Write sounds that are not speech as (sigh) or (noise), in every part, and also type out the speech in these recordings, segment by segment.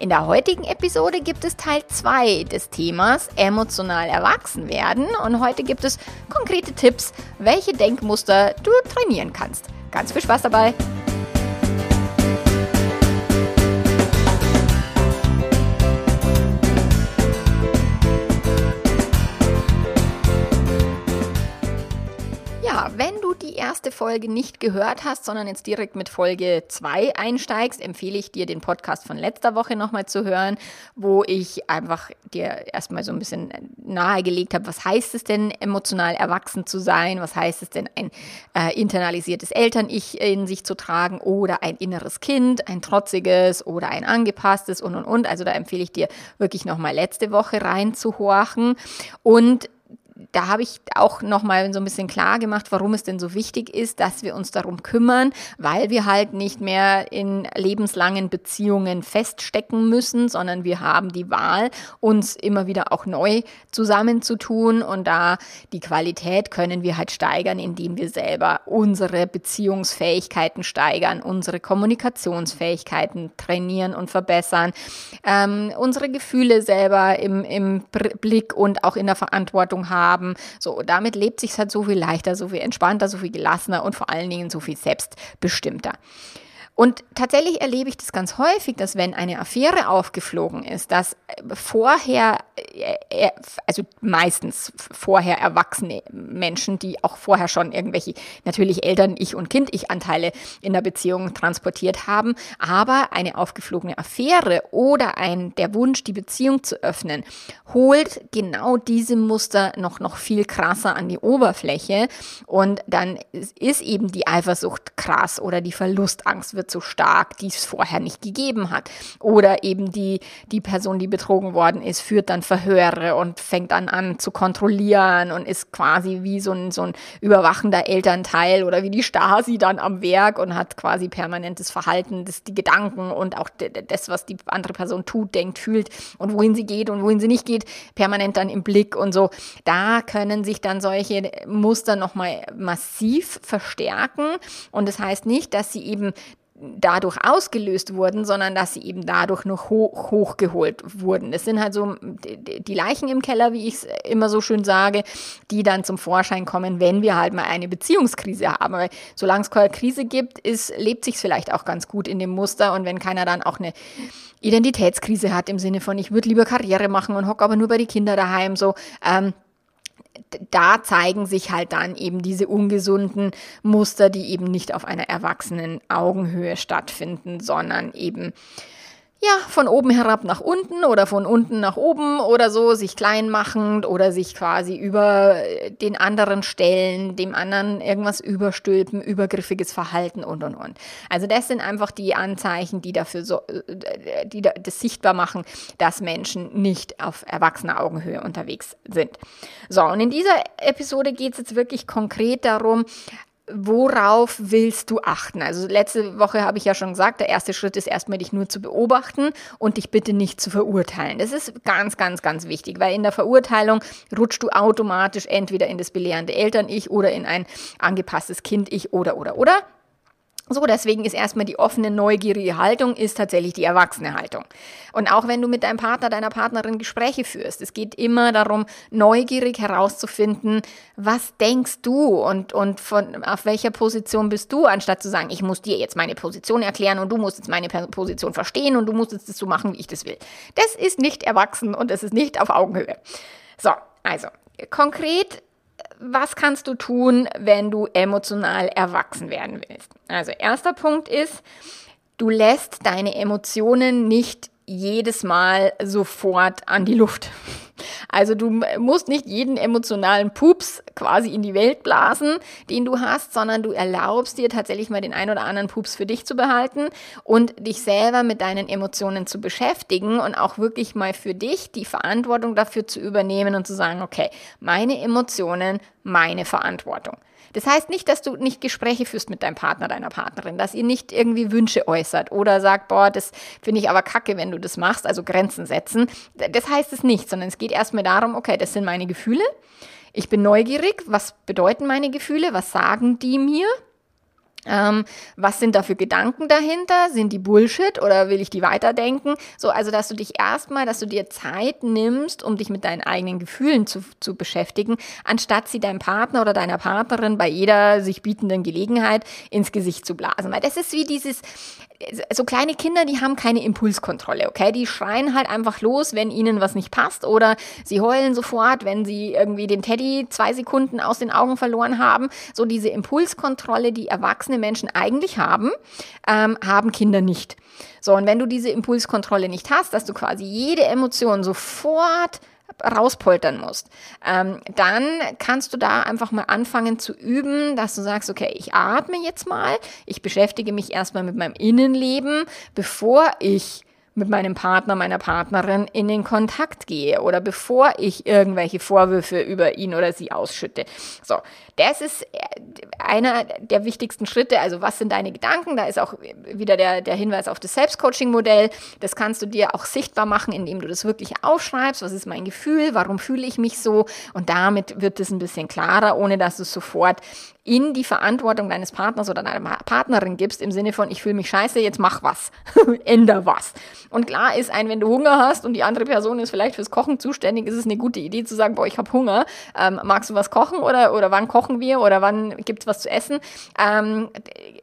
In der heutigen Episode gibt es Teil 2 des Themas emotional erwachsen werden und heute gibt es konkrete Tipps, welche Denkmuster du trainieren kannst. Ganz viel Spaß dabei! Erste Folge nicht gehört hast, sondern jetzt direkt mit Folge 2 einsteigst, empfehle ich dir, den Podcast von letzter Woche nochmal zu hören, wo ich einfach dir erstmal so ein bisschen nahegelegt habe, was heißt es denn, emotional erwachsen zu sein, was heißt es denn, ein äh, internalisiertes Eltern-Ich in sich zu tragen oder ein inneres Kind, ein trotziges oder ein angepasstes und und und. Also da empfehle ich dir wirklich nochmal letzte Woche reinzuhorchen und da habe ich auch nochmal so ein bisschen klar gemacht, warum es denn so wichtig ist, dass wir uns darum kümmern, weil wir halt nicht mehr in lebenslangen Beziehungen feststecken müssen, sondern wir haben die Wahl, uns immer wieder auch neu zusammenzutun. Und da die Qualität können wir halt steigern, indem wir selber unsere Beziehungsfähigkeiten steigern, unsere Kommunikationsfähigkeiten trainieren und verbessern, ähm, unsere Gefühle selber im, im Blick und auch in der Verantwortung haben haben. So, damit lebt sich halt so viel leichter, so viel entspannter, so viel gelassener und vor allen Dingen so viel selbstbestimmter. Und tatsächlich erlebe ich das ganz häufig, dass wenn eine Affäre aufgeflogen ist, dass vorher, äh, äh, also meistens vorher erwachsene Menschen, die auch vorher schon irgendwelche, natürlich Eltern, Ich- und Kind-Ich-Anteile in der Beziehung transportiert haben, aber eine aufgeflogene Affäre oder ein, der Wunsch, die Beziehung zu öffnen, holt genau diese Muster noch, noch viel krasser an die Oberfläche. Und dann ist eben die Eifersucht krass oder die Verlustangst wird so stark, die es vorher nicht gegeben hat. Oder eben die, die Person, die betrogen worden ist, führt dann Verhöre und fängt dann an zu kontrollieren und ist quasi wie so ein, so ein überwachender Elternteil oder wie die Stasi dann am Werk und hat quasi permanentes Verhalten, das, die Gedanken und auch das, was die andere Person tut, denkt, fühlt und wohin sie geht und wohin sie nicht geht, permanent dann im Blick und so. Da können sich dann solche Muster nochmal massiv verstärken. Und das heißt nicht, dass sie eben dadurch ausgelöst wurden, sondern dass sie eben dadurch noch hoch, hochgeholt wurden. Das sind halt so die Leichen im Keller, wie ich es immer so schön sage, die dann zum Vorschein kommen, wenn wir halt mal eine Beziehungskrise haben. Weil solange es keine Krise gibt, ist, lebt sich vielleicht auch ganz gut in dem Muster und wenn keiner dann auch eine Identitätskrise hat im Sinne von, ich würde lieber Karriere machen und hocke aber nur bei den Kindern daheim, so, ähm, da zeigen sich halt dann eben diese ungesunden Muster, die eben nicht auf einer erwachsenen Augenhöhe stattfinden, sondern eben ja, von oben herab nach unten oder von unten nach oben oder so, sich klein machend oder sich quasi über den anderen stellen, dem anderen irgendwas überstülpen, übergriffiges Verhalten und und und. Also das sind einfach die Anzeichen, die dafür so, die das sichtbar machen, dass Menschen nicht auf erwachsener Augenhöhe unterwegs sind. So, und in dieser Episode geht es jetzt wirklich konkret darum, worauf willst du achten? Also letzte Woche habe ich ja schon gesagt, der erste Schritt ist erstmal dich nur zu beobachten und dich bitte nicht zu verurteilen. Das ist ganz, ganz, ganz wichtig, weil in der Verurteilung rutschst du automatisch entweder in das belehrende Eltern-Ich oder in ein angepasstes Kind-Ich oder, oder, oder. So, deswegen ist erstmal die offene, neugierige Haltung ist tatsächlich die erwachsene Haltung. Und auch wenn du mit deinem Partner, deiner Partnerin Gespräche führst, es geht immer darum, neugierig herauszufinden, was denkst du und, und von, auf welcher Position bist du, anstatt zu sagen, ich muss dir jetzt meine Position erklären und du musst jetzt meine Position verstehen und du musst jetzt das so machen, wie ich das will. Das ist nicht erwachsen und das ist nicht auf Augenhöhe. So, also, konkret was kannst du tun, wenn du emotional erwachsen werden willst? Also erster Punkt ist, du lässt deine Emotionen nicht jedes Mal sofort an die Luft. Also du musst nicht jeden emotionalen Pups quasi in die Welt blasen, den du hast, sondern du erlaubst dir tatsächlich mal den ein oder anderen Pups für dich zu behalten und dich selber mit deinen Emotionen zu beschäftigen und auch wirklich mal für dich die Verantwortung dafür zu übernehmen und zu sagen, okay, meine Emotionen, meine Verantwortung. Das heißt nicht, dass du nicht Gespräche führst mit deinem Partner, deiner Partnerin, dass ihr nicht irgendwie Wünsche äußert oder sagt, boah, das finde ich aber kacke, wenn du das machst, also Grenzen setzen. Das heißt es nicht, sondern es geht erstmal darum, okay, das sind meine Gefühle. Ich bin neugierig. Was bedeuten meine Gefühle? Was sagen die mir? Ähm, was sind da für Gedanken dahinter? Sind die Bullshit oder will ich die weiterdenken? So, also, dass du dich erstmal, dass du dir Zeit nimmst, um dich mit deinen eigenen Gefühlen zu, zu beschäftigen, anstatt sie deinem Partner oder deiner Partnerin bei jeder sich bietenden Gelegenheit ins Gesicht zu blasen. Weil das ist wie dieses, so kleine Kinder, die haben keine Impulskontrolle, okay? Die schreien halt einfach los, wenn ihnen was nicht passt oder sie heulen sofort, wenn sie irgendwie den Teddy zwei Sekunden aus den Augen verloren haben. So diese Impulskontrolle, die erwachsene Menschen eigentlich haben, ähm, haben Kinder nicht. So, und wenn du diese Impulskontrolle nicht hast, dass du quasi jede Emotion sofort rauspoltern musst, ähm, dann kannst du da einfach mal anfangen zu üben, dass du sagst, okay, ich atme jetzt mal, ich beschäftige mich erstmal mit meinem Innenleben, bevor ich mit meinem Partner, meiner Partnerin in den Kontakt gehe oder bevor ich irgendwelche Vorwürfe über ihn oder sie ausschütte. So, das ist äh, einer der wichtigsten Schritte. Also was sind deine Gedanken? Da ist auch wieder der, der Hinweis auf das Selbstcoaching-Modell. Das kannst du dir auch sichtbar machen, indem du das wirklich aufschreibst. Was ist mein Gefühl? Warum fühle ich mich so? Und damit wird es ein bisschen klarer, ohne dass du sofort in die Verantwortung deines Partners oder deiner Partnerin gibst, im Sinne von, ich fühle mich scheiße, jetzt mach was, (laughs) änder was. Und klar ist ein, wenn du Hunger hast und die andere Person ist vielleicht fürs Kochen zuständig, ist es eine gute Idee zu sagen, boah, ich habe Hunger, ähm, magst du was kochen oder, oder wann kochen wir oder wann gibt es was zu essen? Ähm,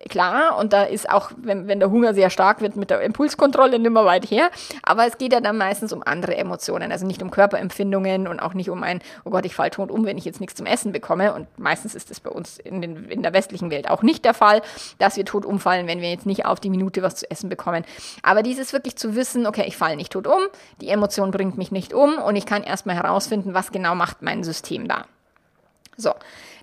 klar, und da ist auch, wenn, wenn der Hunger sehr stark wird, mit der Impulskontrolle nicht mehr weit her, aber es geht ja dann meistens um andere Emotionen, also nicht um Körperempfindungen und auch nicht um ein, oh Gott, ich falle tot um, wenn ich jetzt nichts zum Essen bekomme und meistens ist das bei uns in, den, in der westlichen Welt auch nicht der Fall, dass wir tot umfallen, wenn wir jetzt nicht auf die Minute was zu essen bekommen. Aber dieses wirklich zu wissen, okay, ich falle nicht tot um, die Emotion bringt mich nicht um und ich kann erstmal herausfinden, was genau macht mein System da. So,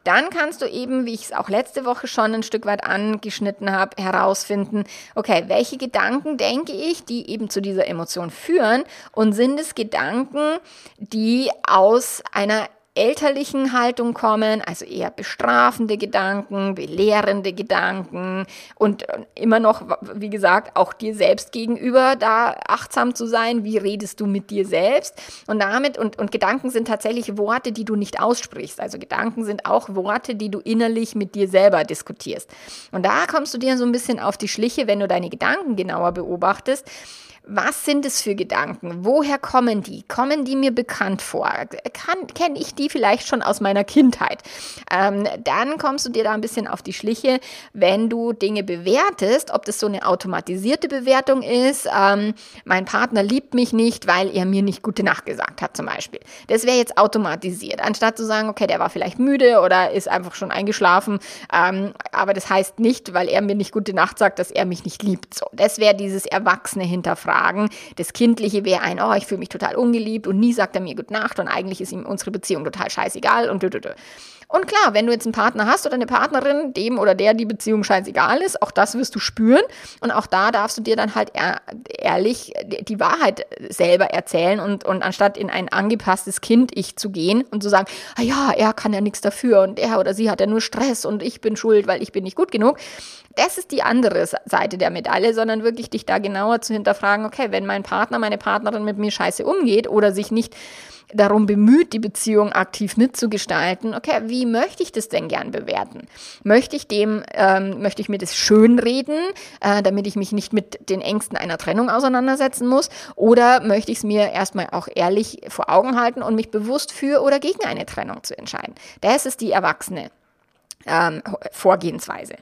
dann kannst du eben, wie ich es auch letzte Woche schon ein Stück weit angeschnitten habe, herausfinden, okay, welche Gedanken denke ich, die eben zu dieser Emotion führen? Und sind es Gedanken, die aus einer elterlichen Haltung kommen, also eher bestrafende Gedanken, belehrende Gedanken und immer noch, wie gesagt, auch dir selbst gegenüber da achtsam zu sein. Wie redest du mit dir selbst? Und damit, und, und Gedanken sind tatsächlich Worte, die du nicht aussprichst. Also Gedanken sind auch Worte, die du innerlich mit dir selber diskutierst. Und da kommst du dir so ein bisschen auf die Schliche, wenn du deine Gedanken genauer beobachtest was sind es für Gedanken? Woher kommen die? Kommen die mir bekannt vor? Kenne ich die vielleicht schon aus meiner Kindheit? Ähm, dann kommst du dir da ein bisschen auf die Schliche, wenn du Dinge bewertest, ob das so eine automatisierte Bewertung ist. Ähm, mein Partner liebt mich nicht, weil er mir nicht gute Nacht gesagt hat, zum Beispiel. Das wäre jetzt automatisiert. Anstatt zu sagen, okay, der war vielleicht müde oder ist einfach schon eingeschlafen. Ähm, aber das heißt nicht, weil er mir nicht gute Nacht sagt, dass er mich nicht liebt. So, das wäre dieses Erwachsene Hinterfragen fragen. Das Kindliche wäre ein, oh, ich fühle mich total ungeliebt und nie sagt er mir Gute Nacht und eigentlich ist ihm unsere Beziehung total scheißegal und dü. Und klar, wenn du jetzt einen Partner hast oder eine Partnerin, dem oder der die Beziehung scheißegal ist, auch das wirst du spüren. Und auch da darfst du dir dann halt ehrlich die Wahrheit selber erzählen und, und anstatt in ein angepasstes Kind-Ich zu gehen und zu sagen, ah ja, er kann ja nichts dafür und er oder sie hat ja nur Stress und ich bin schuld, weil ich bin nicht gut genug. Das ist die andere Seite der Medaille, sondern wirklich dich da genauer zu hinterfragen, okay, wenn mein Partner, meine Partnerin mit mir scheiße umgeht oder sich nicht darum bemüht, die Beziehung aktiv mitzugestalten, okay, wie möchte ich das denn gern bewerten? Möchte ich dem, ähm, möchte ich mir das schönreden, äh, damit ich mich nicht mit den Ängsten einer Trennung auseinandersetzen muss? Oder möchte ich es mir erstmal auch ehrlich vor Augen halten und mich bewusst für oder gegen eine Trennung zu entscheiden? Das ist die erwachsene ähm, Vorgehensweise.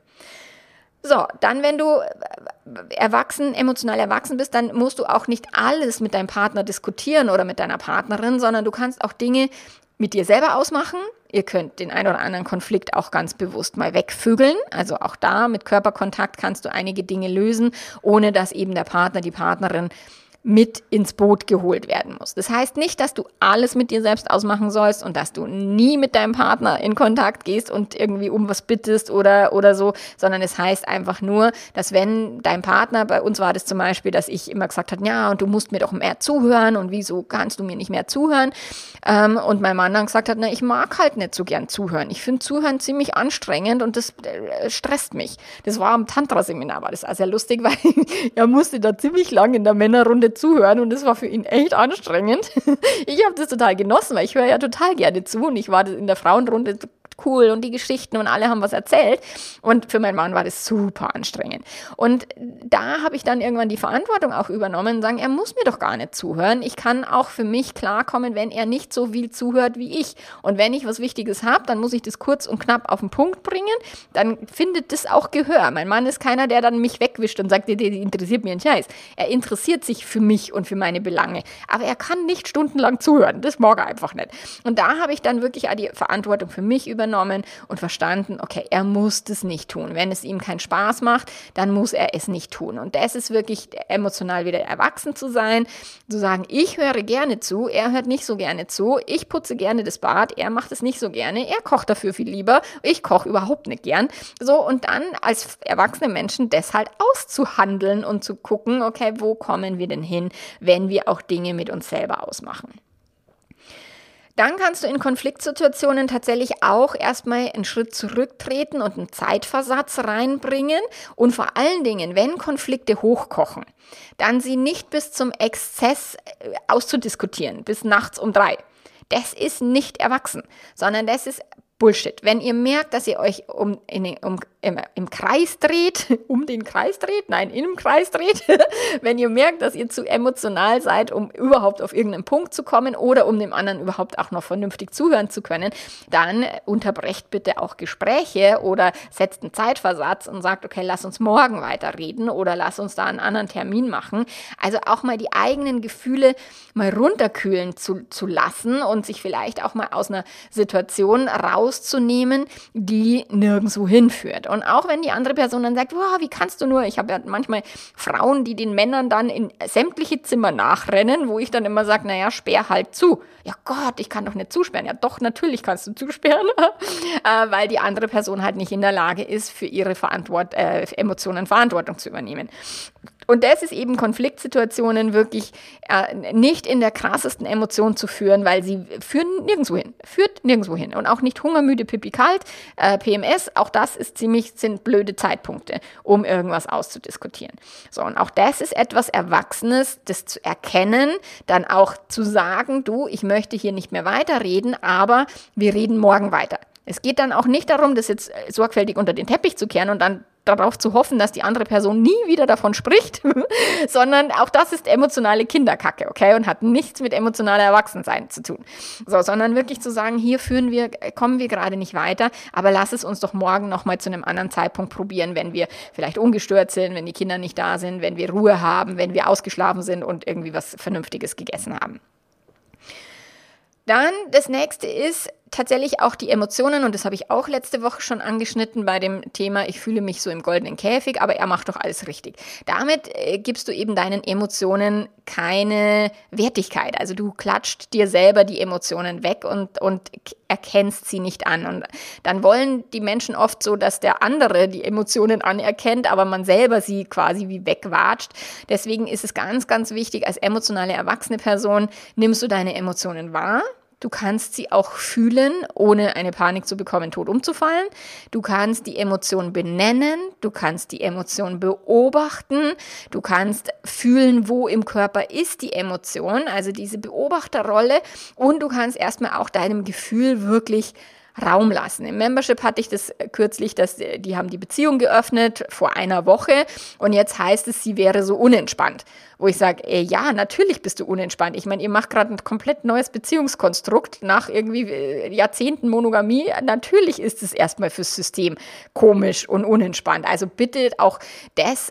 So, dann, wenn du äh, erwachsen, emotional erwachsen bist, dann musst du auch nicht alles mit deinem Partner diskutieren oder mit deiner Partnerin, sondern du kannst auch Dinge mit dir selber ausmachen. Ihr könnt den ein oder anderen Konflikt auch ganz bewusst mal wegvögeln. Also auch da mit Körperkontakt kannst du einige Dinge lösen, ohne dass eben der Partner, die Partnerin mit ins Boot geholt werden muss. Das heißt nicht, dass du alles mit dir selbst ausmachen sollst und dass du nie mit deinem Partner in Kontakt gehst und irgendwie um was bittest oder, oder so, sondern es heißt einfach nur, dass wenn dein Partner, bei uns war das zum Beispiel, dass ich immer gesagt habe, ja, und du musst mir doch mehr zuhören und wieso kannst du mir nicht mehr zuhören? Ähm, und mein Mann dann gesagt hat, na, ich mag halt nicht so gern zuhören. Ich finde Zuhören ziemlich anstrengend und das äh, stresst mich. Das war am Tantra-Seminar, war das auch sehr lustig, (laughs) weil er musste da ziemlich lang in der Männerrunde zuhören und das war für ihn echt anstrengend. (laughs) Ich habe das total genossen, weil ich höre ja total gerne zu und ich war in der Frauenrunde cool und die Geschichten und alle haben was erzählt. Und für meinen Mann war das super anstrengend. Und da habe ich dann irgendwann die Verantwortung auch übernommen und sagen, er muss mir doch gar nicht zuhören. Ich kann auch für mich klarkommen, wenn er nicht so viel zuhört wie ich. Und wenn ich was Wichtiges habe, dann muss ich das kurz und knapp auf den Punkt bringen. Dann findet das auch Gehör. Mein Mann ist keiner, der dann mich wegwischt und sagt, der interessiert mir ein Scheiß. Er interessiert sich für mich und für meine Belange. Aber er kann nicht stundenlang zuhören. Das mag er einfach nicht. Und da habe ich dann wirklich auch die Verantwortung für mich übernommen übernommen und verstanden, okay, er muss das nicht tun. Wenn es ihm keinen Spaß macht, dann muss er es nicht tun. Und das ist wirklich emotional wieder erwachsen zu sein, zu sagen, ich höre gerne zu, er hört nicht so gerne zu, ich putze gerne das Bad, er macht es nicht so gerne, er kocht dafür viel lieber, ich koche überhaupt nicht gern. So, und dann als erwachsene Menschen das halt auszuhandeln und zu gucken, okay, wo kommen wir denn hin, wenn wir auch Dinge mit uns selber ausmachen. Dann kannst du in Konfliktsituationen tatsächlich auch erstmal einen Schritt zurücktreten und einen Zeitversatz reinbringen. Und vor allen Dingen, wenn Konflikte hochkochen, dann sie nicht bis zum Exzess äh, auszudiskutieren, bis nachts um drei. Das ist nicht erwachsen, sondern das ist Bullshit. Wenn ihr merkt, dass ihr euch um, in, um im, im Kreis dreht, (laughs) um den Kreis dreht, nein, in einem Kreis dreht, (laughs) wenn ihr merkt, dass ihr zu emotional seid, um überhaupt auf irgendeinen Punkt zu kommen oder um dem anderen überhaupt auch noch vernünftig zuhören zu können, dann unterbrecht bitte auch Gespräche oder setzt einen Zeitversatz und sagt, okay, lass uns morgen weiterreden oder lass uns da einen anderen Termin machen. Also auch mal die eigenen Gefühle mal runterkühlen zu, zu lassen und sich vielleicht auch mal aus einer Situation rauszunehmen, die nirgendwo hinführt. Und auch wenn die andere Person dann sagt, wow, wie kannst du nur? Ich habe ja manchmal Frauen, die den Männern dann in sämtliche Zimmer nachrennen, wo ich dann immer sage, naja, sperr halt zu. Ja Gott, ich kann doch nicht zusperren. Ja doch, natürlich kannst du zusperren, (laughs) äh, weil die andere Person halt nicht in der Lage ist, für ihre Verantwort äh, Emotionen Verantwortung zu übernehmen. Und das ist eben Konfliktsituationen wirklich äh, nicht in der krassesten Emotion zu führen, weil sie führen nirgendwo hin, führt nirgendwo hin. Und auch nicht hungermüde, pipi kalt, äh, PMS, auch das ist ziemlich, sind blöde Zeitpunkte, um irgendwas auszudiskutieren. So, und auch das ist etwas Erwachsenes, das zu erkennen, dann auch zu sagen, du, ich möchte hier nicht mehr weiterreden, aber wir reden morgen weiter. Es geht dann auch nicht darum, das jetzt sorgfältig unter den Teppich zu kehren und dann darauf zu hoffen, dass die andere Person nie wieder davon spricht, (laughs) sondern auch das ist emotionale Kinderkacke, okay, und hat nichts mit emotionaler Erwachsensein zu tun. So, sondern wirklich zu sagen, hier führen wir, kommen wir gerade nicht weiter, aber lass es uns doch morgen nochmal zu einem anderen Zeitpunkt probieren, wenn wir vielleicht ungestört sind, wenn die Kinder nicht da sind, wenn wir Ruhe haben, wenn wir ausgeschlafen sind und irgendwie was Vernünftiges gegessen haben. Dann das nächste ist, tatsächlich auch die Emotionen, und das habe ich auch letzte Woche schon angeschnitten bei dem Thema, ich fühle mich so im goldenen Käfig, aber er macht doch alles richtig. Damit äh, gibst du eben deinen Emotionen keine Wertigkeit. Also du klatscht dir selber die Emotionen weg und, und erkennst sie nicht an. Und dann wollen die Menschen oft so, dass der andere die Emotionen anerkennt, aber man selber sie quasi wie wegwatscht. Deswegen ist es ganz, ganz wichtig, als emotionale erwachsene Person nimmst du deine Emotionen wahr Du kannst sie auch fühlen, ohne eine Panik zu bekommen, tot umzufallen. Du kannst die Emotion benennen. Du kannst die Emotion beobachten. Du kannst fühlen, wo im Körper ist die Emotion, also diese Beobachterrolle. Und du kannst erstmal auch deinem Gefühl wirklich Raum lassen. Im Membership hatte ich das kürzlich, dass die haben die Beziehung geöffnet vor einer Woche und jetzt heißt es, sie wäre so unentspannt. Wo ich sage, ja, natürlich bist du unentspannt. Ich meine, ihr macht gerade ein komplett neues Beziehungskonstrukt nach irgendwie äh, Jahrzehnten Monogamie. Natürlich ist es erstmal fürs System komisch und unentspannt. Also bitte auch das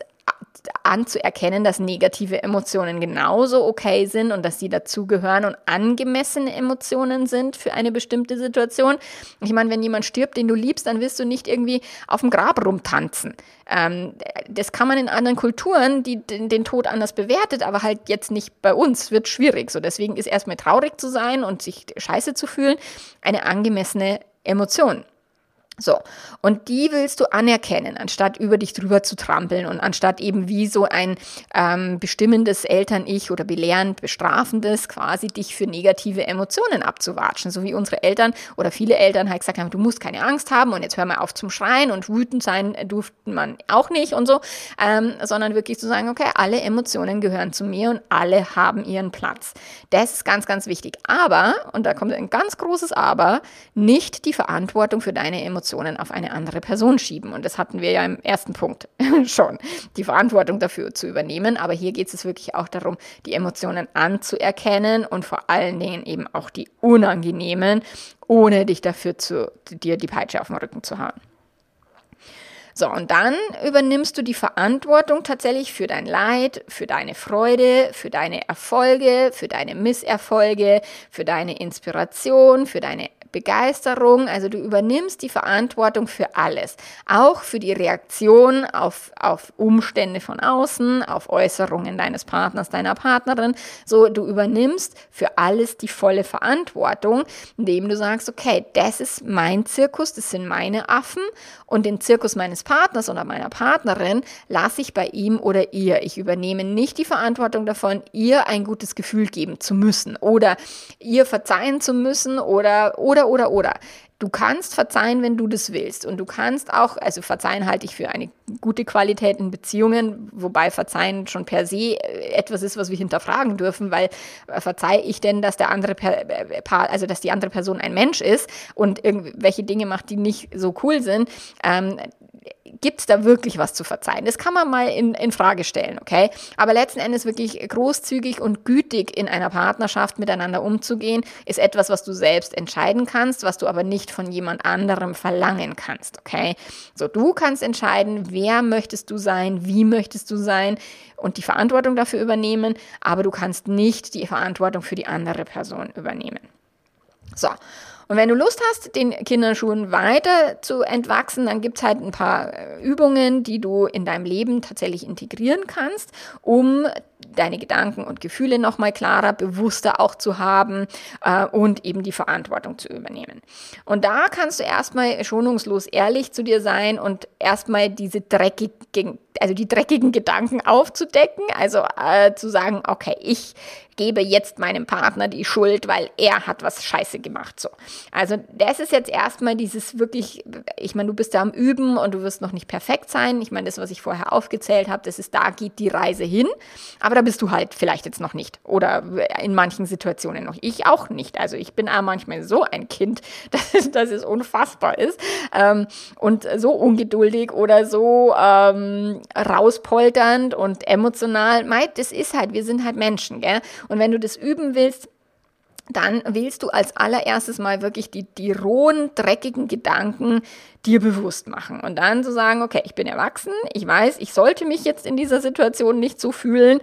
anzuerkennen, dass negative Emotionen genauso okay sind und dass sie dazugehören und angemessene Emotionen sind für eine bestimmte Situation. Ich meine, wenn jemand stirbt, den du liebst, dann wirst du nicht irgendwie auf dem Grab rumtanzen. Ähm, das kann man in anderen Kulturen, die den Tod anders bewertet, aber halt jetzt nicht bei uns, wird schwierig. So deswegen ist erstmal traurig zu sein und sich scheiße zu fühlen eine angemessene Emotion. So, und die willst du anerkennen, anstatt über dich drüber zu trampeln und anstatt eben wie so ein ähm, bestimmendes Eltern-Ich oder belehrend bestrafendes quasi dich für negative Emotionen abzuwatschen. So wie unsere Eltern oder viele Eltern halt gesagt haben, du musst keine Angst haben und jetzt hör mal auf zum Schreien und wütend sein durften man auch nicht und so, ähm, sondern wirklich zu sagen, okay, alle Emotionen gehören zu mir und alle haben ihren Platz. Das ist ganz, ganz wichtig. Aber, und da kommt ein ganz großes Aber, nicht die Verantwortung für deine Emotionen Emotionen auf eine andere Person schieben. Und das hatten wir ja im ersten Punkt (laughs) schon, die Verantwortung dafür zu übernehmen. Aber hier geht es wirklich auch darum, die Emotionen anzuerkennen und vor allen Dingen eben auch die unangenehmen, ohne dich dafür zu, dir die Peitsche auf den Rücken zu hauen. So, und dann übernimmst du die Verantwortung tatsächlich für dein Leid, für deine Freude, für deine Erfolge, für deine Misserfolge, für deine Inspiration, für deine Begeisterung, also du übernimmst die Verantwortung für alles, auch für die Reaktion auf, auf Umstände von außen, auf Äußerungen deines Partners, deiner Partnerin. So, du übernimmst für alles die volle Verantwortung, indem du sagst, okay, das ist mein Zirkus, das sind meine Affen und den Zirkus meines Partners oder meiner Partnerin lasse ich bei ihm oder ihr. Ich übernehme nicht die Verantwortung davon, ihr ein gutes Gefühl geben zu müssen oder ihr verzeihen zu müssen oder, oder oder, oder, oder. Du kannst verzeihen, wenn du das willst. Und du kannst auch, also verzeihen halte ich für eine gute Qualität in Beziehungen, wobei verzeihen schon per se äh, etwas ist, was wir hinterfragen dürfen, weil äh, verzeihe ich denn, dass der andere, äh, also dass die andere Person ein Mensch ist und irgendwelche Dinge macht, die nicht so cool sind. Ähm, gibt es da wirklich was zu verzeihen? Das kann man mal in, in Frage stellen, okay? Aber letzten Endes wirklich großzügig und gütig in einer Partnerschaft miteinander umzugehen, ist etwas, was du selbst entscheiden kannst, was du aber nicht von jemand anderem verlangen kannst, okay? So, du kannst entscheiden, wer möchtest du sein, wie möchtest du sein und die Verantwortung dafür übernehmen, aber du kannst nicht die Verantwortung für die andere Person übernehmen. So. Und wenn du Lust hast, den Kinderschuhen weiter zu entwachsen, dann gibt es halt ein paar äh, Übungen, die du in deinem Leben tatsächlich integrieren kannst, um deine Gedanken und Gefühle nochmal klarer, bewusster auch zu haben äh, und eben die Verantwortung zu übernehmen. Und da kannst du erstmal schonungslos ehrlich zu dir sein und erstmal diese dreckigen, also die dreckigen Gedanken aufzudecken, also äh, zu sagen, okay, ich gebe jetzt meinem Partner die Schuld, weil er hat was scheiße gemacht. So. Also das ist jetzt erstmal dieses wirklich, ich meine, du bist da am Üben und du wirst noch nicht perfekt sein. Ich meine, das, was ich vorher aufgezählt habe, das ist, da geht die Reise hin. Aber da bist du halt vielleicht jetzt noch nicht. Oder in manchen Situationen noch. Ich auch nicht. Also ich bin auch manchmal so ein Kind, (laughs) dass, dass es unfassbar ist. Ähm, und so ungeduldig oder so ähm, rauspolternd und emotional. Meid, das ist halt, wir sind halt Menschen, gell? Und wenn du das üben willst, dann willst du als allererstes mal wirklich die, die rohen, dreckigen Gedanken dir bewusst machen. Und dann zu sagen, okay, ich bin erwachsen, ich weiß, ich sollte mich jetzt in dieser Situation nicht so fühlen,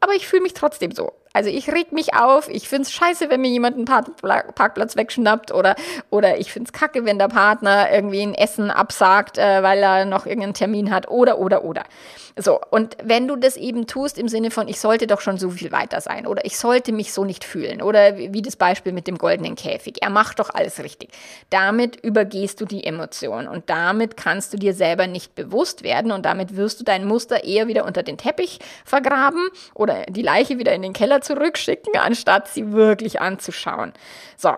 aber ich fühle mich trotzdem so. Also ich reg mich auf, ich find's scheiße, wenn mir jemand einen Parkplatz wegschnappt oder, oder ich find's kacke, wenn der Partner irgendwie ein Essen absagt, äh, weil er noch irgendeinen Termin hat oder, oder, oder. So, und wenn du das eben tust im Sinne von, ich sollte doch schon so viel weiter sein oder ich sollte mich so nicht fühlen oder wie das Beispiel mit dem goldenen Käfig, er macht doch alles richtig. Damit übergehst du die Emotion und damit kannst du dir selber nicht bewusst werden und damit wirst du dein Muster eher wieder unter den Teppich vergraben oder die Leiche wieder in den Keller zurückschicken, anstatt sie wirklich anzuschauen. So,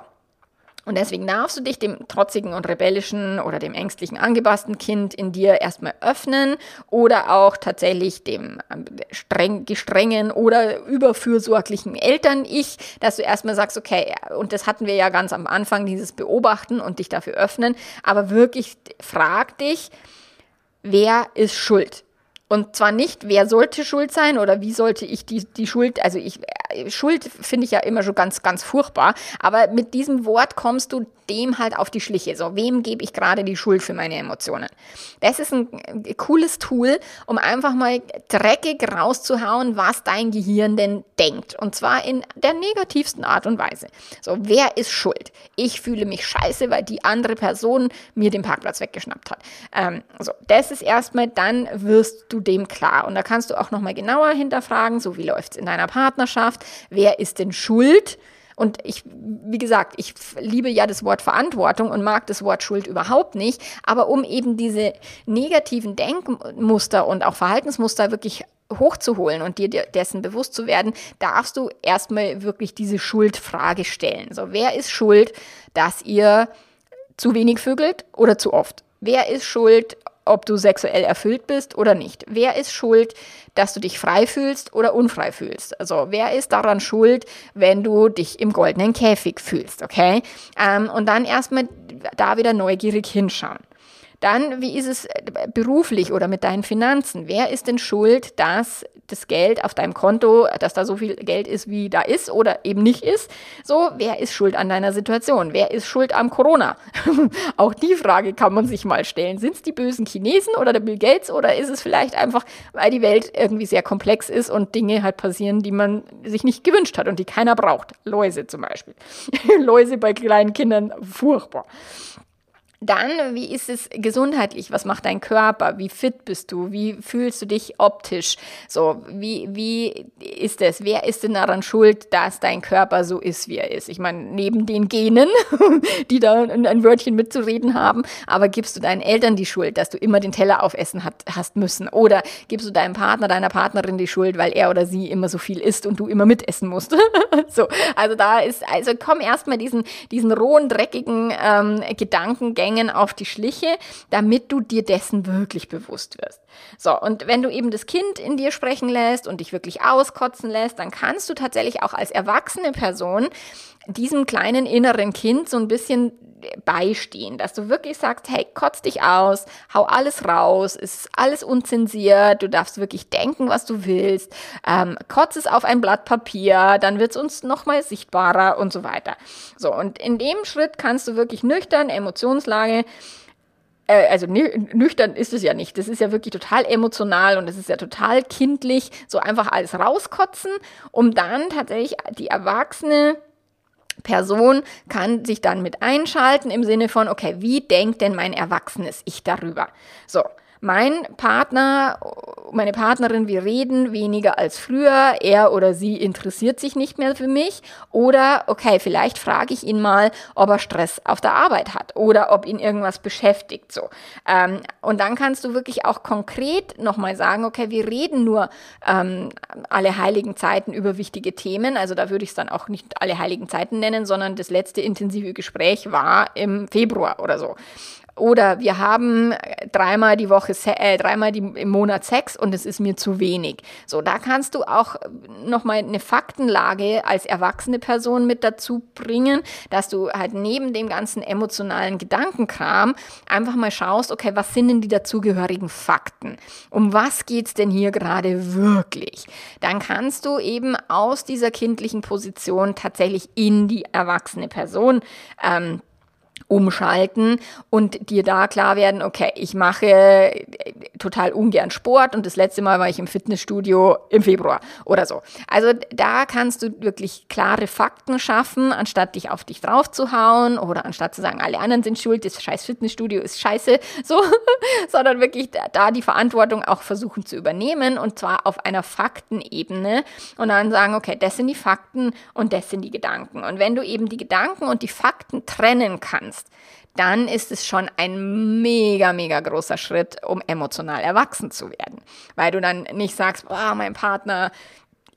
und deswegen darfst du dich dem trotzigen und rebellischen oder dem ängstlichen angepassten Kind in dir erstmal öffnen oder auch tatsächlich dem ähm, streng, gestrengen oder überfürsorglichen Eltern-Ich, dass du erstmal sagst, okay, und das hatten wir ja ganz am Anfang, dieses Beobachten und dich dafür öffnen, aber wirklich frag dich, wer ist schuld? Und zwar nicht, wer sollte schuld sein oder wie sollte ich die, die Schuld, also ich, Schuld finde ich ja immer schon ganz, ganz furchtbar, aber mit diesem Wort kommst du dem halt auf die Schliche. So, wem gebe ich gerade die Schuld für meine Emotionen? Das ist ein cooles Tool, um einfach mal dreckig rauszuhauen, was dein Gehirn denn denkt. Und zwar in der negativsten Art und Weise. So, wer ist schuld? Ich fühle mich scheiße, weil die andere Person mir den Parkplatz weggeschnappt hat. Ähm, so, das ist erstmal, dann wirst du dem klar. Und da kannst du auch nochmal genauer hinterfragen, so wie läuft es in deiner Partnerschaft? Wer ist denn schuld? Und ich, wie gesagt, ich liebe ja das Wort Verantwortung und mag das Wort Schuld überhaupt nicht. Aber um eben diese negativen Denkmuster und auch Verhaltensmuster wirklich hochzuholen und dir dessen bewusst zu werden, darfst du erstmal wirklich diese Schuldfrage stellen. So, wer ist schuld, dass ihr zu wenig vögelt oder zu oft? Wer ist schuld, ob du sexuell erfüllt bist oder nicht. Wer ist schuld, dass du dich frei fühlst oder unfrei fühlst? Also wer ist daran schuld, wenn du dich im goldenen Käfig fühlst, okay? Ähm, und dann erstmal da wieder neugierig hinschauen. Dann, wie ist es äh, beruflich oder mit deinen Finanzen? Wer ist denn schuld, dass das Geld auf deinem Konto, dass da so viel Geld ist, wie da ist oder eben nicht ist? So, wer ist schuld an deiner Situation? Wer ist schuld am Corona? (laughs) Auch die Frage kann man sich mal stellen. Sind es die bösen Chinesen oder der Bill Gates oder ist es vielleicht einfach, weil die Welt irgendwie sehr komplex ist und Dinge halt passieren, die man sich nicht gewünscht hat und die keiner braucht? Läuse zum Beispiel. (laughs) Läuse bei kleinen Kindern, furchtbar. Dann, wie ist es gesundheitlich? Was macht dein Körper? Wie fit bist du? Wie fühlst du dich optisch? So, wie, wie ist es? Wer ist denn daran schuld, dass dein Körper so ist, wie er ist? Ich meine, neben den Genen, (laughs) die da ein Wörtchen mitzureden haben, aber gibst du deinen Eltern die Schuld, dass du immer den Teller aufessen hat, hast müssen? Oder gibst du deinem Partner, deiner Partnerin die Schuld, weil er oder sie immer so viel isst und du immer mitessen musst? (laughs) so, also da ist, also komm erstmal diesen, diesen rohen, dreckigen ähm, Gedankengängen Mengen auf die Schliche, damit du dir dessen wirklich bewusst wirst. So, und wenn du eben das Kind in dir sprechen lässt und dich wirklich auskotzen lässt, dann kannst du tatsächlich auch als erwachsene Person diesem kleinen inneren Kind so ein bisschen beistehen, dass du wirklich sagst, hey, kotz dich aus, hau alles raus, ist alles unzensiert, du darfst wirklich denken, was du willst, ähm, kotz es auf ein Blatt Papier, dann wird es uns nochmal sichtbarer und so weiter. So, und in dem Schritt kannst du wirklich nüchtern, Emotionslage, äh, also nüchtern ist es ja nicht. Das ist ja wirklich total emotional und es ist ja total kindlich, so einfach alles rauskotzen, um dann tatsächlich die Erwachsene Person kann sich dann mit einschalten im Sinne von, okay, wie denkt denn mein erwachsenes Ich darüber? So, mein Partner, meine Partnerin, wir reden weniger als früher, er oder sie interessiert sich nicht mehr für mich oder okay, vielleicht frage ich ihn mal, ob er Stress auf der Arbeit hat oder ob ihn irgendwas beschäftigt so. Ähm, und dann kannst du wirklich auch konkret nochmal sagen, okay, wir reden nur ähm, alle heiligen Zeiten über wichtige Themen, also da würde ich es dann auch nicht alle heiligen Zeiten nennen, sondern das letzte intensive Gespräch war im Februar oder so. Oder wir haben dreimal die Woche, äh, dreimal die, im Monat Sex und es ist mir zu wenig. So, da kannst du auch nochmal eine Faktenlage als erwachsene Person mit dazu bringen, dass du halt neben dem ganzen emotionalen Gedankenkram einfach mal schaust, okay, was sind denn die dazugehörigen Fakten? Um was geht's denn hier gerade wirklich? Dann kannst du eben aus dieser kindlichen Position tatsächlich in die erwachsene Person ähm, umschalten und dir da klar werden, okay, ich mache äh, total ungern Sport und das letzte Mal war ich im Fitnessstudio im Februar oder so. Also da kannst du wirklich klare Fakten schaffen, anstatt dich auf dich drauf zu hauen oder anstatt zu sagen, alle anderen sind schuld, das scheiß Fitnessstudio ist scheiße, (laughs) so, sondern wirklich da die Verantwortung auch versuchen zu übernehmen und zwar auf einer Faktenebene und dann sagen, okay, das sind die Fakten und das sind die Gedanken. Und wenn du eben die Gedanken und die Fakten trennen kannst, hast, dann ist es schon ein mega, mega großer Schritt, um emotional erwachsen zu werden. Weil du dann nicht sagst, boah, mein Partner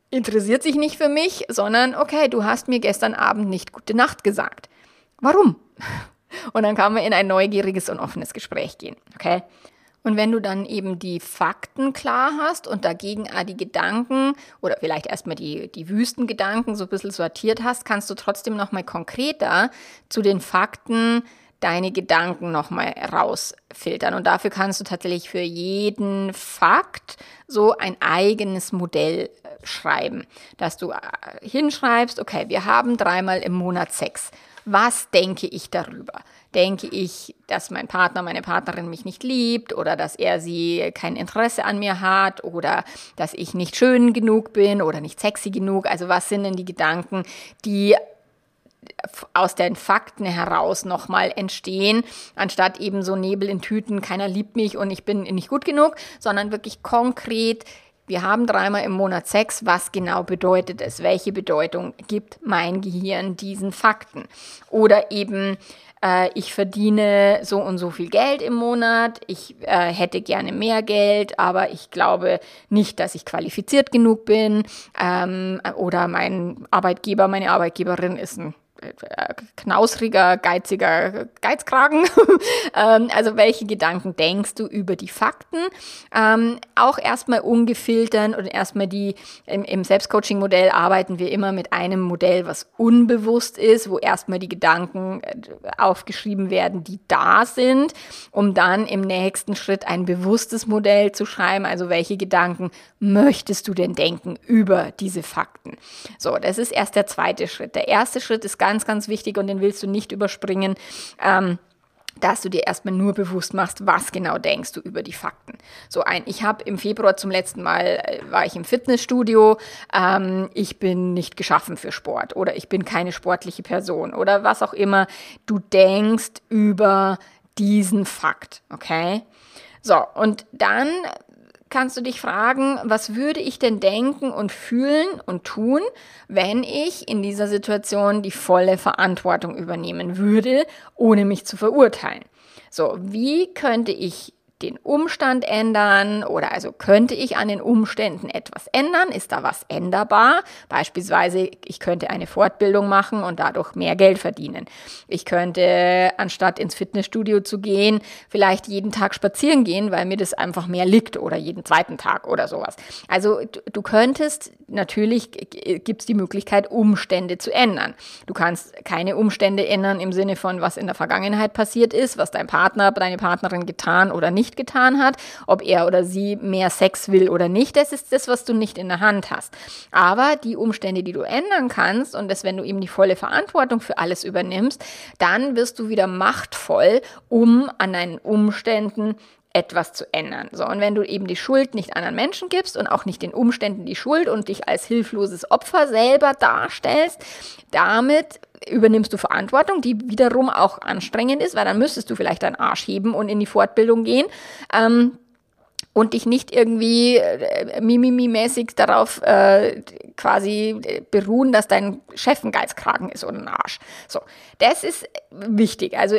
interessiert sich nicht für mich, sondern okay, du hast mir gestern Abend nicht gute Nacht gesagt. Warum? (laughs) Und dann kann man in ein neugieriges und offenes Gespräch gehen, okay? Und wenn du dann eben die Fakten klar hast und dagegen auch die Gedanken oder vielleicht erstmal die, die Wüstengedanken so ein bisschen sortiert hast, kannst du trotzdem nochmal konkreter zu den Fakten deine Gedanken nochmal rausfiltern. Und dafür kannst du tatsächlich für jeden Fakt so ein eigenes Modell äh, schreiben, dass du äh, hinschreibst, okay, wir haben dreimal im Monat Sex. Was denke ich darüber? Denke ich, dass mein Partner, meine Partnerin mich nicht liebt oder dass er sie kein Interesse an mir hat oder dass ich nicht schön genug bin oder nicht sexy genug? Also was sind denn die Gedanken, die aus den Fakten heraus nochmal entstehen, anstatt eben so Nebel in Tüten, keiner liebt mich und ich bin nicht gut genug, sondern wirklich konkret, wir haben dreimal im Monat Sex, was genau bedeutet es? Welche Bedeutung gibt mein Gehirn diesen Fakten? Oder eben, äh, ich verdiene so und so viel Geld im Monat, ich äh, hätte gerne mehr Geld, aber ich glaube nicht, dass ich qualifiziert genug bin. Ähm, oder mein Arbeitgeber, meine Arbeitgeberin ist ein knausriger, geiziger Geizkragen. (laughs) Ähm, also welche Gedanken denkst du über die Fakten? Ähm, auch erstmal ungefiltern und erstmal die, im, im Selbstcoaching-Modell arbeiten wir immer mit einem Modell, was unbewusst ist, wo erstmal die Gedanken äh, aufgeschrieben werden, die da sind, um dann im nächsten Schritt ein bewusstes Modell zu schreiben. Also welche Gedanken möchtest du denn denken über diese Fakten? So, das ist erst der zweite Schritt. Der erste Schritt ist ganz, ganz wichtig und den willst du nicht überspringen. Ähm, dass du dir erstmal nur bewusst machst, was genau denkst du über die Fakten. So ein, ich habe im Februar zum letzten Mal, äh, war ich im Fitnessstudio, ähm, ich bin nicht geschaffen für Sport oder ich bin keine sportliche Person oder was auch immer du denkst über diesen Fakt, okay? So, und dann kannst du dich fragen, was würde ich denn denken und fühlen und tun, wenn ich in dieser Situation die volle Verantwortung übernehmen würde, ohne mich zu verurteilen. So, wie könnte ich den Umstand ändern oder also könnte ich an den Umständen etwas ändern? Ist da was änderbar? Beispielsweise, ich könnte eine Fortbildung machen und dadurch mehr Geld verdienen. Ich könnte, anstatt ins Fitnessstudio zu gehen, vielleicht jeden Tag spazieren gehen, weil mir das einfach mehr liegt oder jeden zweiten Tag oder sowas. Also du könntest, natürlich gibt es die Möglichkeit, Umstände zu ändern. Du kannst keine Umstände ändern im Sinne von, was in der Vergangenheit passiert ist, was dein Partner, deine Partnerin getan oder nicht getan hat, ob er oder sie mehr Sex will oder nicht, das ist das, was du nicht in der Hand hast. Aber die Umstände, die du ändern kannst und das, wenn du eben die volle Verantwortung für alles übernimmst, dann wirst du wieder machtvoll, um an deinen Umständen etwas zu ändern. So, und wenn du eben die Schuld nicht anderen Menschen gibst und auch nicht den Umständen die Schuld und dich als hilfloses Opfer selber darstellst, damit übernimmst du Verantwortung, die wiederum auch anstrengend ist, weil dann müsstest du vielleicht deinen Arsch heben und in die Fortbildung gehen. Ähm, und dich nicht irgendwie äh, mimimi-mäßig darauf äh, quasi beruhen, dass dein Chef ein Geizkragen ist oder ein Arsch. So, das ist wichtig. Also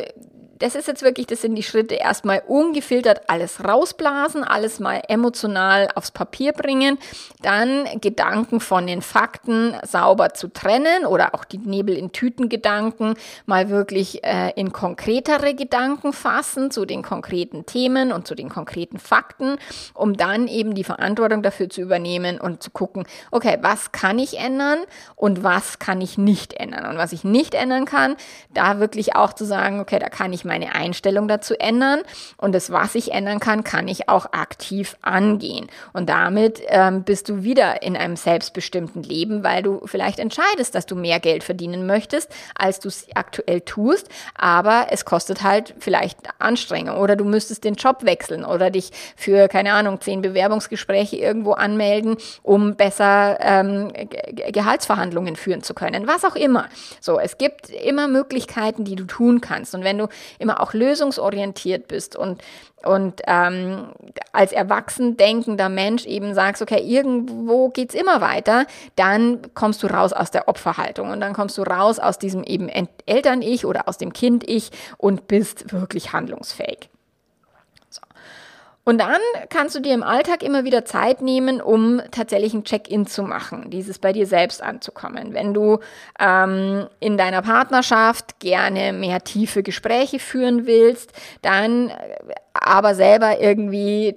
das ist jetzt wirklich, das sind die Schritte, erstmal ungefiltert alles rausblasen, alles mal emotional aufs Papier bringen, dann Gedanken von den Fakten sauber zu trennen oder auch die Nebel in Tüten Gedanken mal wirklich äh, in konkretere Gedanken fassen zu den konkreten Themen und zu den konkreten Fakten, um dann eben die Verantwortung dafür zu übernehmen und zu gucken, okay, was kann ich ändern und was kann ich nicht ändern? Und was ich nicht ändern kann, da wirklich auch zu sagen, okay, da kann ich meine Einstellung dazu ändern und das, was ich ändern kann, kann ich auch aktiv angehen. Und damit ähm, bist du wieder in einem selbstbestimmten Leben, weil du vielleicht entscheidest, dass du mehr Geld verdienen möchtest, als du es aktuell tust, aber es kostet halt vielleicht Anstrengung oder du müsstest den Job wechseln oder dich für, keine Ahnung, zehn Bewerbungsgespräche irgendwo anmelden, um besser ähm, Gehaltsverhandlungen führen zu können, was auch immer. So, es gibt immer Möglichkeiten, die du tun kannst. Und wenn du immer auch lösungsorientiert bist und, und ähm, als erwachsen denkender Mensch eben sagst, okay, irgendwo geht's immer weiter, dann kommst du raus aus der Opferhaltung und dann kommst du raus aus diesem eben Eltern-Ich oder aus dem Kind-Ich und bist wirklich handlungsfähig. Und dann kannst du dir im Alltag immer wieder Zeit nehmen, um tatsächlich ein Check-in zu machen, dieses bei dir selbst anzukommen. Wenn du ähm, in deiner Partnerschaft gerne mehr tiefe Gespräche führen willst, dann aber selber irgendwie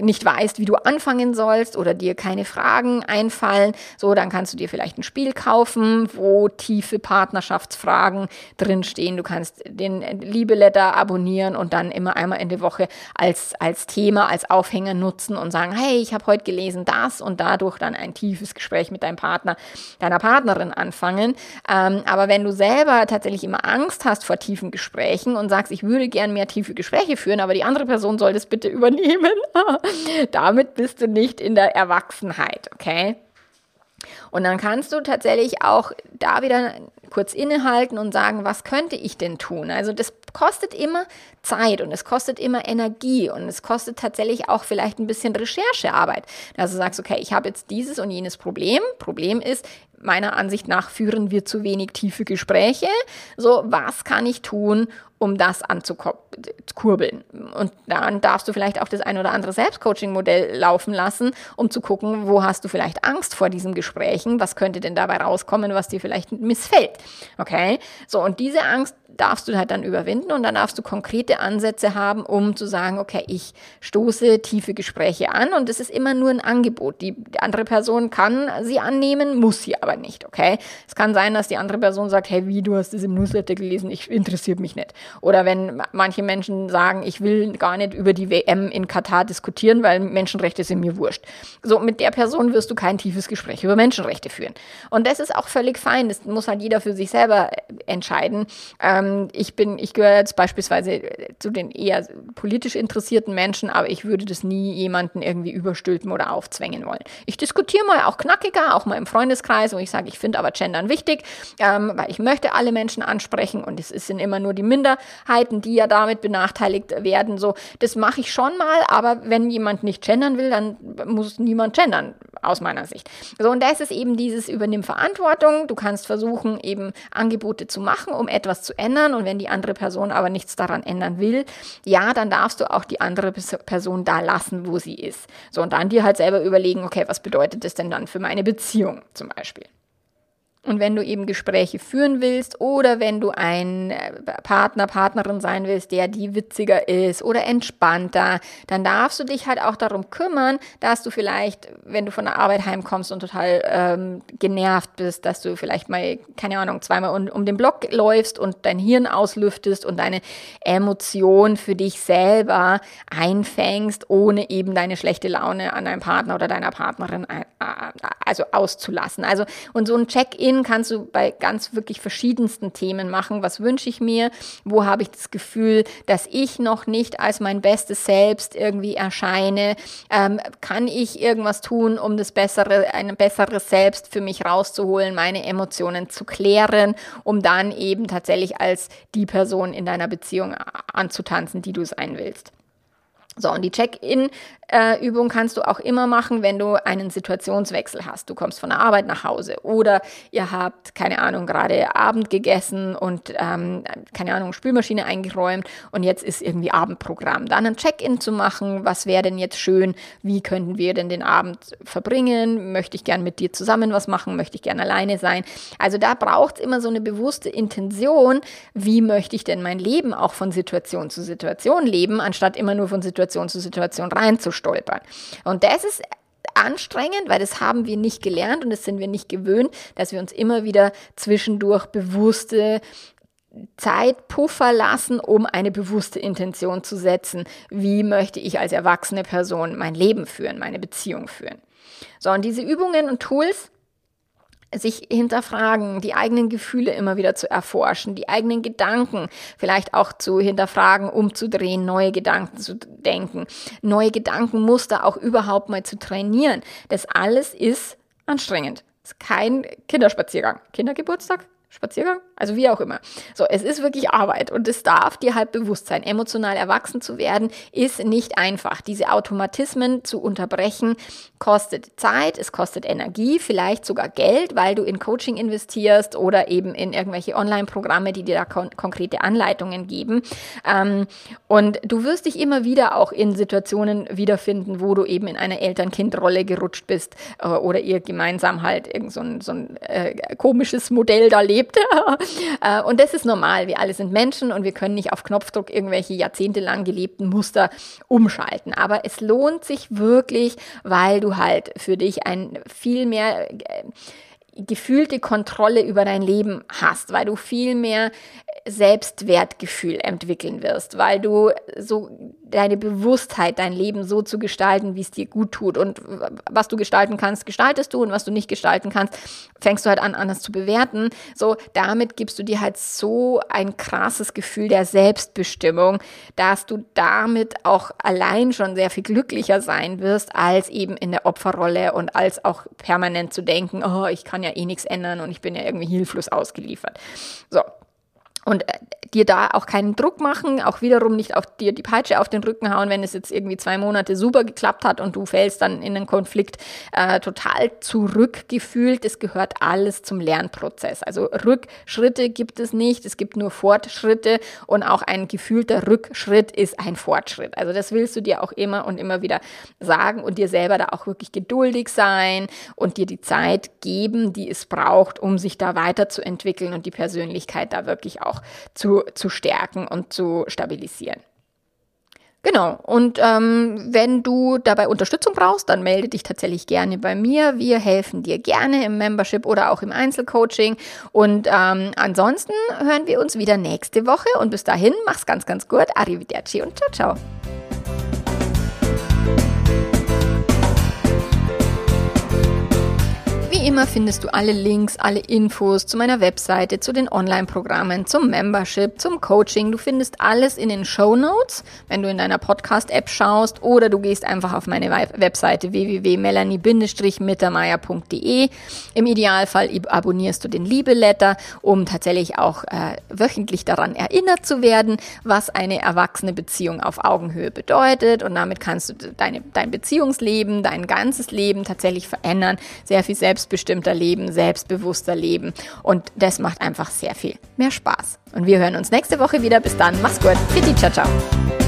nicht weißt, wie du anfangen sollst oder dir keine Fragen einfallen, so dann kannst du dir vielleicht ein Spiel kaufen, wo tiefe Partnerschaftsfragen drinstehen. Du kannst den Liebeletter abonnieren und dann immer einmal in der Woche als, als Thema, als Aufhänger nutzen und sagen, hey, ich habe heute gelesen das und dadurch dann ein tiefes Gespräch mit deinem Partner, deiner Partnerin anfangen. Ähm, aber wenn du selber tatsächlich immer Angst hast vor tiefen Gesprächen und sagst, ich würde gern mehr tiefe Gespräche führen, aber die andere Person soll das bitte übernehmen, (laughs) damit bist du nicht in der Erwachsenheit, okay? Und dann kannst du tatsächlich auch da wieder kurz innehalten und sagen, was könnte ich denn tun? Also das kostet immer Zeit und es kostet immer Energie und es kostet tatsächlich auch vielleicht ein bisschen Recherchearbeit. Also du sagst, okay, ich habe jetzt dieses und jenes Problem. Problem ist, meiner Ansicht nach führen wir zu wenig tiefe Gespräche. So, was kann ich tun, um das anzukurbeln? Und dann darfst du vielleicht auch das ein oder andere Selbstcoaching-Modell laufen lassen, um zu gucken, wo hast du vielleicht Angst vor diesen Gesprächen? Was könnte denn dabei rauskommen, was dir vielleicht missfällt? Okay? So, und diese Angst darfst du halt dann überwinden und dann darfst du konkrete Ansätze haben, um zu sagen, okay, ich stoße tiefe Gespräche an und es ist immer nur ein Angebot. Die, andere Person kann sie annehmen, muss sie aber nicht, okay? Es kann sein, dass die andere Person sagt, hey, wie, du hast es im Newsletter gelesen, ich interessiert mich nicht. Oder wenn manche Menschen sagen, ich will gar nicht über die WM in Katar diskutieren, weil Menschenrechte sind mir wurscht. So, mit der Person wirst du kein tiefes Gespräch über Menschenrechte führen. Und das ist auch völlig fein. Das muss halt jeder für sich selber entscheiden. Ähm, ähm, ich bin, ich gehöre jetzt beispielsweise zu den eher politisch interessierten Menschen, aber ich würde das nie jemanden irgendwie überstülpen oder aufzwängen wollen. Ich diskutiere mal auch knackiger, auch mal im Freundeskreis, wo ich sage, ich finde aber Gendern wichtig, ähm, weil ich möchte alle Menschen ansprechen und es sind immer nur die Minderheiten, die ja damit benachteiligt werden. So, das mache ich schon mal, aber wenn jemand nicht gendern will, dann muss niemand gendern, aus meiner Sicht. So, und das ist eben dieses Übernimm Verantwortung. Du kannst versuchen, eben Angebote zu machen, um etwas zu ändern ändern und wenn die andere Person aber nichts daran ändern will, ja, dann darfst du auch die andere Person da lassen, wo sie ist. So, und dann dir halt selber überlegen, okay, was bedeutet das denn dann für meine Beziehung zum Beispiel? Und wenn du eben Gespräche führen willst oder wenn du ein äh, Partner, Partnerin sein willst, der die witziger ist oder entspannter, dann darfst du dich halt auch darum kümmern, dass du vielleicht, wenn du von der Arbeit heimkommst und total ähm, genervt bist, dass du vielleicht mal, keine Ahnung, zweimal um, um den Block läufst und dein Hirn auslüftest und deine Emotion für dich selber einfängst, ohne eben deine schlechte Laune an deinem Partner oder deiner Partnerin also auszulassen. Also und so ein Check-in kannst du bei ganz wirklich verschiedensten Themen machen. Was wünsche ich mir? Wo habe ich das Gefühl, dass ich noch nicht als mein bestes Selbst irgendwie erscheine? Ähm, kann ich irgendwas tun, um das bessere, ein besseres Selbst für mich rauszuholen, meine Emotionen zu klären, um dann eben tatsächlich als die Person in deiner Beziehung anzutanzen, die du sein willst? So, und die Check-in äh, kannst du auch immer machen, wenn du einen Situationswechsel hast. Du kommst von der Arbeit nach Hause oder ihr habt, keine Ahnung, gerade Abend gegessen und, ähm, keine Ahnung, Spülmaschine eingeräumt und jetzt ist irgendwie Abendprogramm. Dann ein Check-in zu machen, was wäre denn jetzt schön, wie könnten wir denn den Abend verbringen, möchte ich gern mit dir zusammen was machen, möchte ich gern alleine sein. Also da braucht es immer so eine bewusste Intention, wie möchte ich denn mein Leben auch von Situation zu Situation leben, anstatt immer nur von Situation zu Situation reinzuschauen stolpern. Und das ist anstrengend, weil das haben wir nicht gelernt und das sind wir nicht gewöhnt, dass wir uns immer wieder zwischendurch bewusste Zeitpuffer lassen, um eine bewusste Intention zu setzen. Wie möchte ich als erwachsene Person mein Leben führen, meine Beziehung führen? So, und diese Übungen und Tools, sich hinterfragen, die eigenen Gefühle immer wieder zu erforschen, die eigenen Gedanken vielleicht auch zu hinterfragen, umzudrehen, neue Gedanken zu denken, neue Gedankenmuster auch überhaupt mal zu trainieren. Das alles ist anstrengend. Ist kein Kinderspaziergang. Kindergeburtstag? Spaziergang? Also wie auch immer. So, es ist wirklich Arbeit und es darf dir halt bewusst sein. Emotional erwachsen zu werden ist nicht einfach. Diese Automatismen zu unterbrechen kostet Zeit, es kostet Energie, vielleicht sogar Geld, weil du in Coaching investierst oder eben in irgendwelche Online-Programme, die dir da kon konkrete Anleitungen geben. Ähm, und du wirst dich immer wieder auch in Situationen wiederfinden, wo du eben in einer Eltern-Kind-Rolle gerutscht bist äh, oder ihr gemeinsam halt irgend so ein, so ein äh, komisches Modell da lebt. (laughs) (laughs) Äh, und das ist normal. Wir alle sind Menschen und wir können nicht auf Knopfdruck irgendwelche jahrzehntelang gelebten Muster umschalten. Aber es lohnt sich wirklich, weil du halt für dich ein viel mehr äh, gefühlte Kontrolle über dein Leben hast, weil du viel mehr Selbstwertgefühl entwickeln wirst, weil du so deine Bewusstheit, dein Leben so zu gestalten, wie es dir gut tut. Und was du gestalten kannst, gestaltest du und was du nicht gestalten kannst, fängst du halt an, anders zu bewerten. So, damit gibst du dir halt so ein krasses Gefühl der Selbstbestimmung, dass du damit auch allein schon sehr viel glücklicher sein wirst, als eben in der Opferrolle und als auch permanent zu denken, oh, ich kann ja eh nichts ändern und ich bin ja irgendwie hilflos ausgeliefert. So, und äh, dir da auch keinen Druck machen, auch wiederum nicht auf dir die Peitsche auf den Rücken hauen, wenn es jetzt irgendwie zwei Monate super geklappt hat und du fällst dann in den Konflikt äh, total zurückgefühlt. Es gehört alles zum Lernprozess. Also Rückschritte gibt es nicht, es gibt nur Fortschritte und auch ein gefühlter Rückschritt ist ein Fortschritt. Also das willst du dir auch immer und immer wieder sagen und dir selber da auch wirklich geduldig sein und dir die Zeit geben, die es braucht, um sich da weiterzuentwickeln und die Persönlichkeit da wirklich auch zu, zu stärken und zu stabilisieren. Genau, und ähm, wenn du dabei Unterstützung brauchst, dann melde dich tatsächlich gerne bei mir. Wir helfen dir gerne im Membership oder auch im Einzelcoaching. Und ähm, ansonsten hören wir uns wieder nächste Woche und bis dahin mach's ganz, ganz gut. Arrivederci und ciao, ciao. Immer findest du alle Links, alle Infos zu meiner Webseite, zu den Online-Programmen, zum Membership, zum Coaching. Du findest alles in den Show Notes, wenn du in deiner Podcast-App schaust oder du gehst einfach auf meine Webseite www.melanie-mittermeier.de. Im Idealfall abonnierst du den Liebe-Letter, um tatsächlich auch äh, wöchentlich daran erinnert zu werden, was eine erwachsene Beziehung auf Augenhöhe bedeutet. Und damit kannst du deine, dein Beziehungsleben, dein ganzes Leben tatsächlich verändern, sehr viel Selbstbestimmung selbstbestimmter leben, selbstbewusster leben. Und das macht einfach sehr viel mehr Spaß. Und wir hören uns nächste Woche wieder. Bis dann. Mach's gut. Fitti, ciao, ciao.